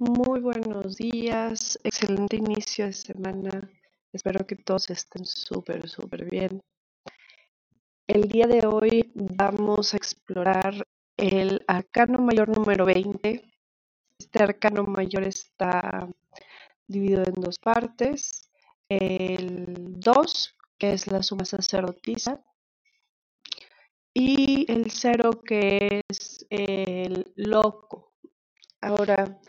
Muy buenos días, excelente inicio de semana. Espero que todos estén súper, súper bien. El día de hoy vamos a explorar el arcano mayor número 20. Este arcano mayor está dividido en dos partes. El 2, que es la suma sacerdotisa, y el 0, que es el loco. Ahora,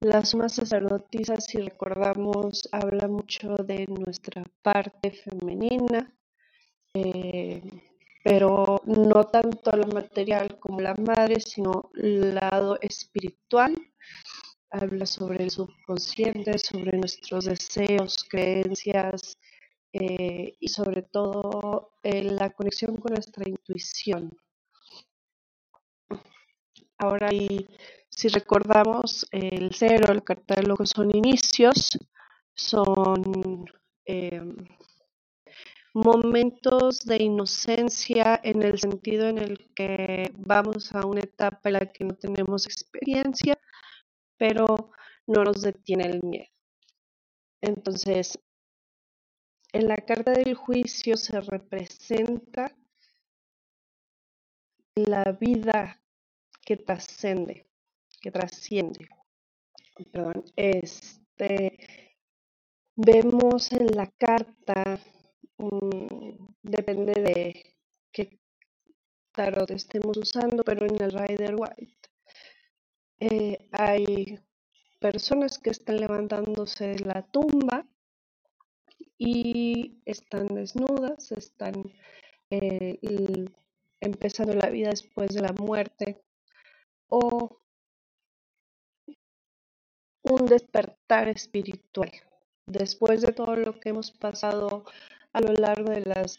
la suma sacerdotisa, si recordamos, habla mucho de nuestra parte femenina, eh, pero no tanto la material como la madre, sino el lado espiritual. Habla sobre el subconsciente, sobre nuestros deseos, creencias eh, y sobre todo eh, la conexión con nuestra intuición. Ahora, si recordamos, el cero, el catálogo son inicios, son em, momentos de inocencia en el sentido en el que vamos a una etapa en la que no tenemos experiencia, pero no nos detiene el miedo. Entonces, en la carta del juicio se representa la vida que trascende, que trasciende. Perdón, este, vemos en la carta, depende de qué tarot estemos usando, pero en el Rider White eh, hay personas que están levantándose de la tumba y están desnudas, están eh, empezando la vida después de la muerte o un despertar espiritual. Después de todo lo que hemos pasado a lo largo de las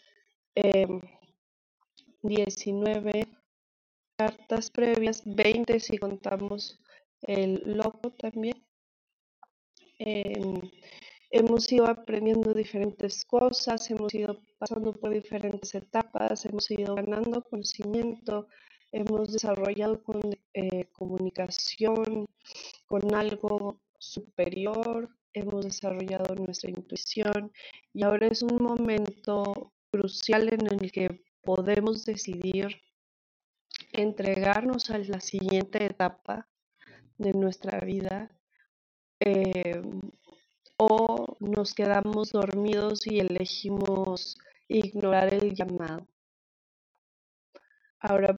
19 em, cartas previas, 20 si contamos el loco también, em, hemos ido aprendiendo diferentes cosas, hemos ido pasando por diferentes etapas, hemos ido ganando conocimiento, hemos desarrollado eh, comunicación con algo superior, hemos desarrollado nuestra intuición y ahora es un momento crucial en el que podemos decidir entregarnos a la siguiente etapa de nuestra vida eh, o nos quedamos dormidos y elegimos ignorar el llamado. Ahora,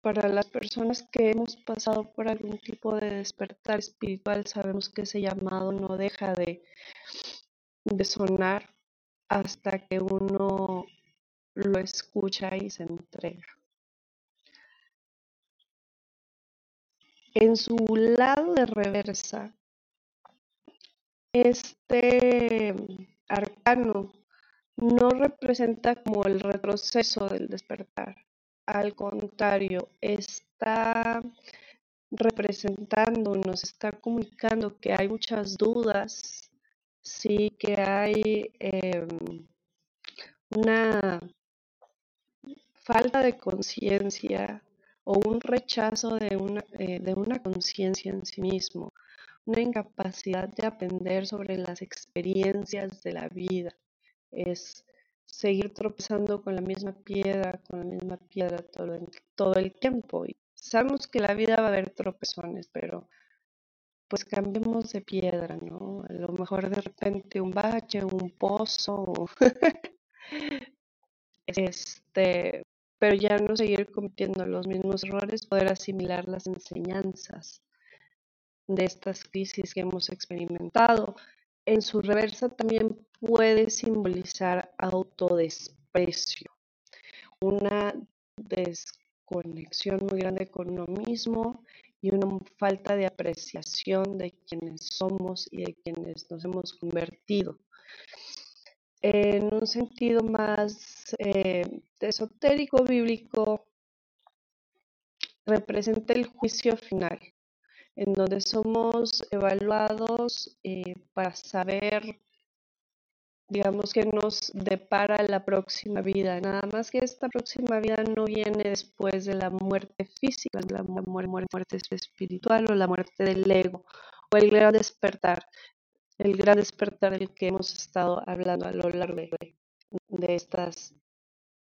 para las personas que hemos pasado por algún tipo de despertar espiritual, sabemos que ese llamado no deja de, sonar hasta que uno lo escucha y se entrega. En su lado de reversa, este arcano no representa como el retroceso del despertar, al contrario, está representando, nos está comunicando que hay muchas dudas, sí, que hay em, una falta de conciencia o un rechazo de una, eh, de una conciencia en sí mismo, una incapacidad de aprender sobre las experiencias de la vida. Es seguir tropezando con la misma piedra, con la misma piedra todo el, todo el tiempo. Y sabemos que la vida va a haber tropezones, pero pues cambiemos de piedra, ¿no? A lo mejor de repente un bache, un pozo, este, pero ya no seguir cometiendo los mismos errores, poder asimilar las enseñanzas de estas crisis que hemos experimentado. En su reversa también puede simbolizar autodesprecio, una desconexión muy grande con uno mismo y una falta de apreciación de quienes somos y de quienes nos hemos convertido. En un sentido más eh, esotérico bíblico, representa el juicio final, en donde somos evaluados eh, para saber digamos que nos depara la próxima vida, nada más que esta próxima vida no viene después de la muerte física, la muerte, espiritual o la muerte del ego o el gran despertar, el gran despertar del que hemos estado hablando a lo largo de, estas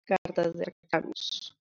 cartas de arcanos.